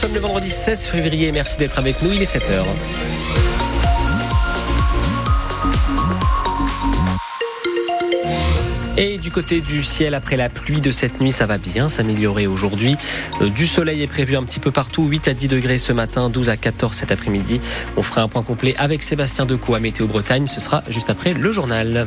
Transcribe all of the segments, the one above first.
Nous sommes le vendredi 16 février, merci d'être avec nous, il est 7h. Et du côté du ciel, après la pluie de cette nuit, ça va bien s'améliorer aujourd'hui. Euh, du soleil est prévu un petit peu partout, 8 à 10 degrés ce matin, 12 à 14 cet après-midi. On fera un point complet avec Sébastien Decaux à Météo Bretagne, ce sera juste après le journal.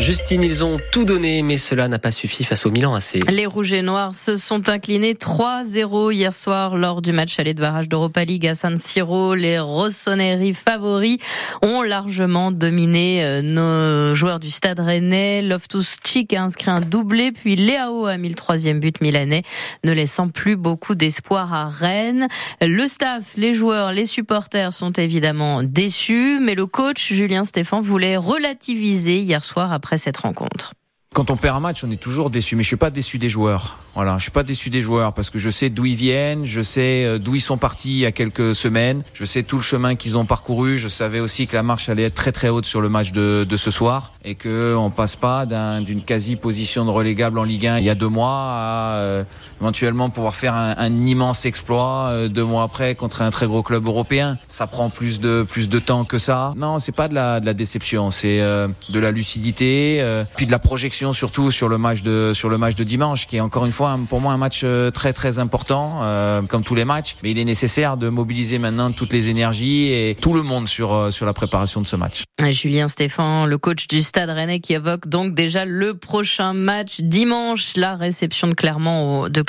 Justine, ils ont tout donné, mais cela n'a pas suffi face au Milan AC. Les Rouges et Noirs se sont inclinés 3-0 hier soir lors du match aller de barrage d'Europa League à San Siro. Les Rossoneri favoris ont largement dominé euh, nos joueurs du stade rennais. Loftus a inscrit un doublé, puis Léao a mis le troisième but milanais, ne laissant plus beaucoup d'espoir à Rennes. Le staff, les joueurs, les supporters sont évidemment déçus, mais le coach Julien Stéphan voulait relativiser hier soir cette rencontre. Quand on perd un match, on est toujours déçu, mais je suis pas déçu des joueurs. Voilà, je suis pas déçu des joueurs parce que je sais d'où ils viennent, je sais euh, d'où ils sont partis il y a quelques semaines, je sais tout le chemin qu'ils ont parcouru, je savais aussi que la marche allait être très très haute sur le match de, de ce soir et que on passe pas d'une quasi position de relégable en Ligue 1 il y a deux mois à euh, éventuellement pouvoir faire un, un immense exploit euh, deux mois après contre un très gros club européen. Ça prend plus de plus de temps que ça. Non, c'est pas de la de la déception, c'est euh, de la lucidité, euh, puis de la projection surtout sur le match de sur le match de dimanche qui est encore une fois pour moi un match euh, très très important, euh, comme tous les matchs. Mais il est nécessaire de mobiliser maintenant toutes les énergies et tout le monde sur euh, sur la préparation de ce match. Julien Stéphan, le coach du Stade Rennais, qui évoque donc déjà le prochain match dimanche, la réception de Clermont au, de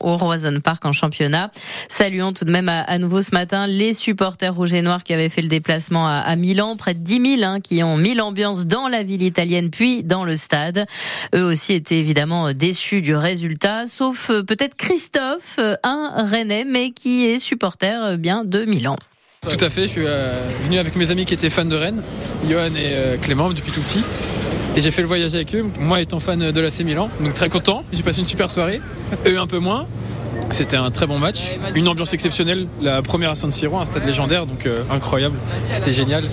Roison Park en championnat. Saluons tout de même à, nouveau ce matin les supporters rouges et noirs qui avaient fait le déplacement à, à Milan, près de 10 000, hein, qui ont mis l'ambiance dans la ville italienne puis dans le stade. Eux aussi étaient évidemment déçus du résultat sauf euh, peut-être Christophe, euh, un Rennais, mais qui est supporter euh, bien de Milan. Tout à fait, je suis venu avec mes amis qui étaient fans de Rennes, Johan et Clément depuis tout petit. Et j'ai fait le voyage avec eux, moi étant fan de l'AC Milan, donc très content. J'ai passé une super soirée, eux un peu moins. C'était un très bon match, une ambiance exceptionnelle, la première à San Siro, un stade légendaire, donc euh, incroyable, c'était génial.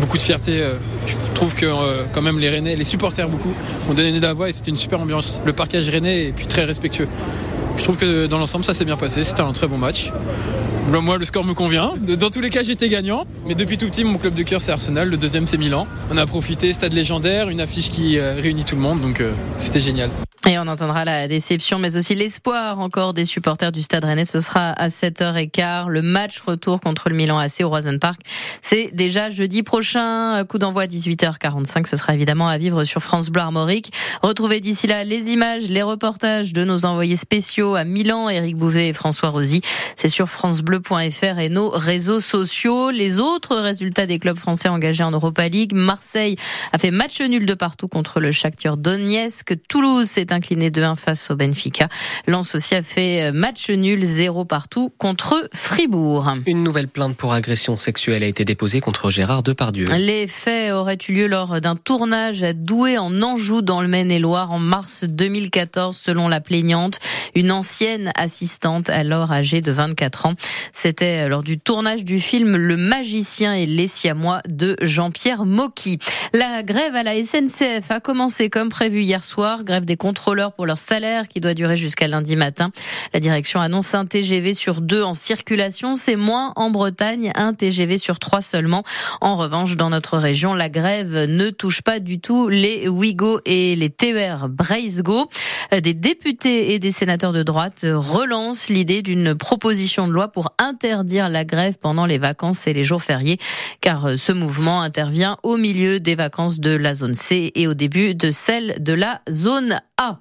Beaucoup de fierté, euh, je trouve que euh, quand même les Rennais, les supporters beaucoup, ont donné de la voix et c'était une super ambiance. Le parquage rennais et puis très respectueux. Je trouve que dans l'ensemble ça s'est bien passé, c'était un très bon match. Moi, le score me convient. Dans tous les cas, j'étais gagnant. Mais depuis tout petit, mon club de cœur, c'est Arsenal. Le deuxième, c'est Milan. On a profité, stade légendaire, une affiche qui réunit tout le monde. Donc, euh, c'était génial. Et on entendra la déception, mais aussi l'espoir encore des supporters du Stade Rennais. Ce sera à 7h15. Le match retour contre le Milan AC au Roison Park. C'est déjà jeudi prochain. Coup d'envoi à 18h45. Ce sera évidemment à vivre sur France Bleu Armorique. Retrouvez d'ici là les images, les reportages de nos envoyés spéciaux à Milan, Éric Bouvet et François Rosy. C'est sur francebleu.fr et nos réseaux sociaux. Les autres résultats des clubs français engagés en Europa League. Marseille a fait match nul de partout contre le Shakhtar Donetsk. Toulouse s'est incliné 2-1 face au Benfica. Lens aussi a fait match nul 0 partout contre Fribourg. Une nouvelle plainte pour agression sexuelle a été déposée contre Gérard Depardieu. Les faits auraient eu lieu lors d'un tournage à Douai en Anjou dans le Maine-et-Loire en mars 2014 selon la plaignante, une ancienne assistante alors âgée de 24 ans. C'était lors du tournage du film Le magicien et les siamois de Jean-Pierre Mocky. La grève à la SNCF a commencé comme prévu hier soir, grève des contrôleurs pour leur salaire qui doit durer jusqu'à lundi matin. La direction annonce un TGV sur deux en circulation, c'est moins en Bretagne, un TGV sur trois seulement. En revanche, dans notre région, la grève ne touche pas du tout les Ouigo et les TER Braisgo. Des députés et des sénateurs de droite relancent l'idée d'une proposition de loi pour interdire la grève pendant les vacances et les jours fériés, car ce mouvement intervient au milieu des vacances de la zone C et au début de celle de la zone A.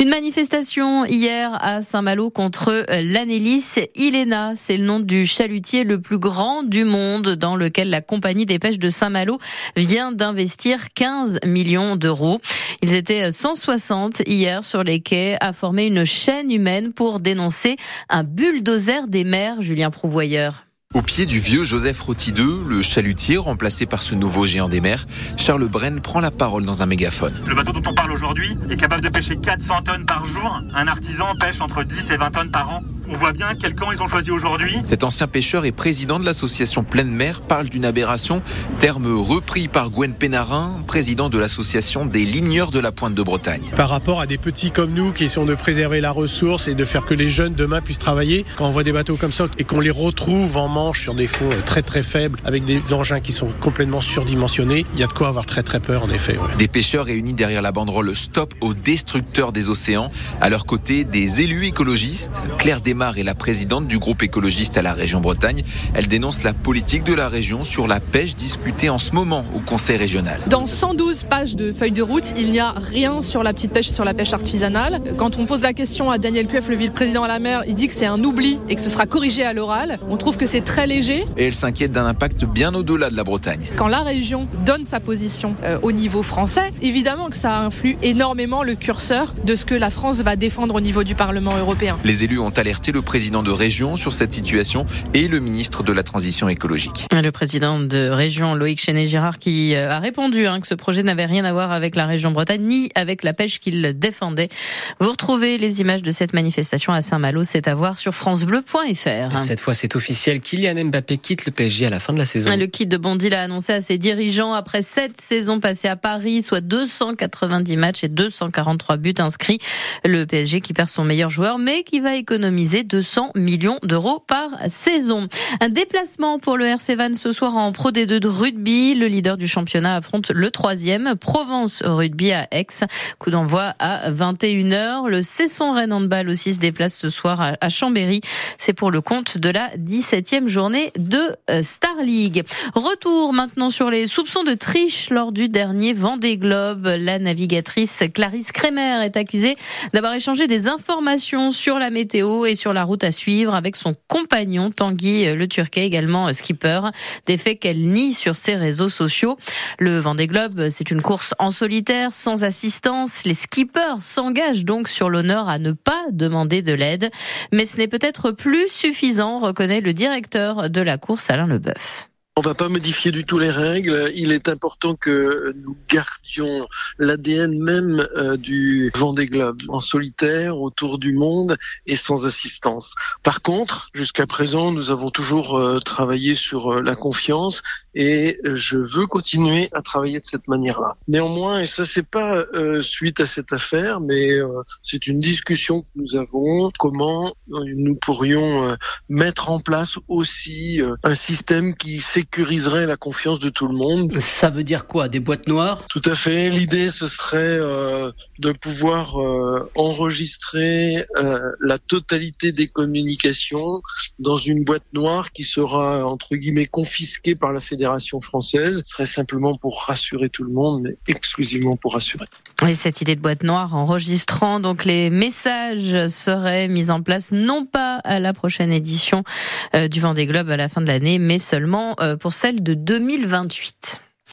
Une manifestation hier à Saint-Malo contre l'Anélis Ilena. C'est le nom du chalutier le plus grand du monde dans lequel la compagnie des pêches de Saint-Malo vient d'investir 15 millions d'euros. Ils étaient 160 hier sur les quais à former une chaîne humaine pour dénoncer un bulldozer des mers, Julien Prouvoyeur. Au pied du vieux Joseph Roti 2, le chalutier remplacé par ce nouveau géant des mers, Charles Bren prend la parole dans un mégaphone. Le bateau dont on parle aujourd'hui est capable de pêcher 400 tonnes par jour. Un artisan pêche entre 10 et 20 tonnes par an. On voit bien quel camp ils ont choisi aujourd'hui. Cet ancien pêcheur et président de l'association Pleine Mer parle d'une aberration, terme repris par Gwen Pénarin, président de l'association des ligneurs de la Pointe de Bretagne. Par rapport à des petits comme nous qui sont de préserver la ressource et de faire que les jeunes demain puissent travailler, quand on voit des bateaux comme ça et qu'on les retrouve en manche sur des fonds très très faibles avec des engins qui sont complètement surdimensionnés, il y a de quoi avoir très très peur en effet. Des pêcheurs réunis derrière la banderole Stop aux destructeurs des océans. À leur côté, des élus écologistes. Claire Desmar est la présidente du groupe écologiste à la région Bretagne. Elle dénonce la politique de la région sur la pêche discutée en ce moment au Conseil régional. Dans 112 pages de feuilles de route, il n'y a rien sur la petite pêche, sur la pêche artisanale. Quand on pose la question à Daniel Cueff, le vice-président à la mer, il dit que c'est un oubli et que ce sera corrigé à l'oral. On trouve que c'est très léger. Et elle s'inquiète d'un impact bien au-delà de la Bretagne. Quand la région donne sa position euh, au niveau français, évidemment que ça influe énormément le curseur de ce que la France va défendre au niveau du Parlement européen. Les élus ont alerté le président de région sur cette situation et le ministre de la Transition écologique. Le président de région, Loïc Chenet-Girard, qui euh, a répondu hein, que ce projet n'avait rien à voir avec la région Bretagne ni avec la pêche qu'il défendait. Vous retrouvez les images de cette manifestation à Saint-Malo, c'est à voir sur francebleu.fr. Cette fois, c'est officiel. Kylian Mbappé quitte le PSG à la fin de la saison. Le kit de Bondy l'a annoncé à ses dirigeants après sept saisons passées à Paris, soit 290 matchs et 243 buts inscrits. Le PSG qui perd son meilleur joueur, mais qui va économiser 200 millions d'euros par saison. Un déplacement pour le RC Van ce soir en Pro D2 de rugby. Le leader du championnat affronte le troisième, Provence Rugby à Aix. Coup d'envoi à 21h. Le Cesson Rennes Handball aussi se déplace ce soir à Chambéry. C'est pour le compte de la 17e journée de euh, Star League. Retour maintenant sur les soupçons de triche lors du dernier Vendée Globe. La navigatrice Clarisse Kremer est accusée d'avoir échangé des informations sur la météo et sur la route à suivre avec son compagnon Tanguy Le Turquet, également skipper. Des faits qu'elle nie sur ses réseaux sociaux. Le Vendée Globe, c'est une course en solitaire, sans assistance. Les skippers s'engagent donc sur l'honneur à ne pas demander de l'aide. Mais ce n'est peut-être plus suffisant, reconnaît le directeur de la course, Alain Leboeuf. On va pas modifier du tout les règles. Il est important que nous gardions l'ADN même euh, du Vendée Globe en solitaire autour du monde et sans assistance. Par contre, jusqu'à présent, nous avons toujours euh, travaillé sur euh, la confiance et je veux continuer à travailler de cette manière-là. Néanmoins, et ça c'est pas suite à cette affaire, mais c'est une discussion que nous avons comment nous pourrions mettre en place aussi un système qui sécuriserait la confiance de tout le monde. Ça veut dire quoi Des boîtes noires? Tout à fait. L'idée, ce serait euh, de pouvoir euh, enregistrer euh, la totalité des communications dans une boîte noire qui sera, entre guillemets, confisquée par la Fédération française. Ce serait simplement pour rassurer tout le monde, mais exclusivement pour rassurer. Et cette idée de boîte noire enregistrant donc les messages serait mise en place non pas à la prochaine édition du Vendée Globe à la fin de l'année, mais seulement pour celle de 2028.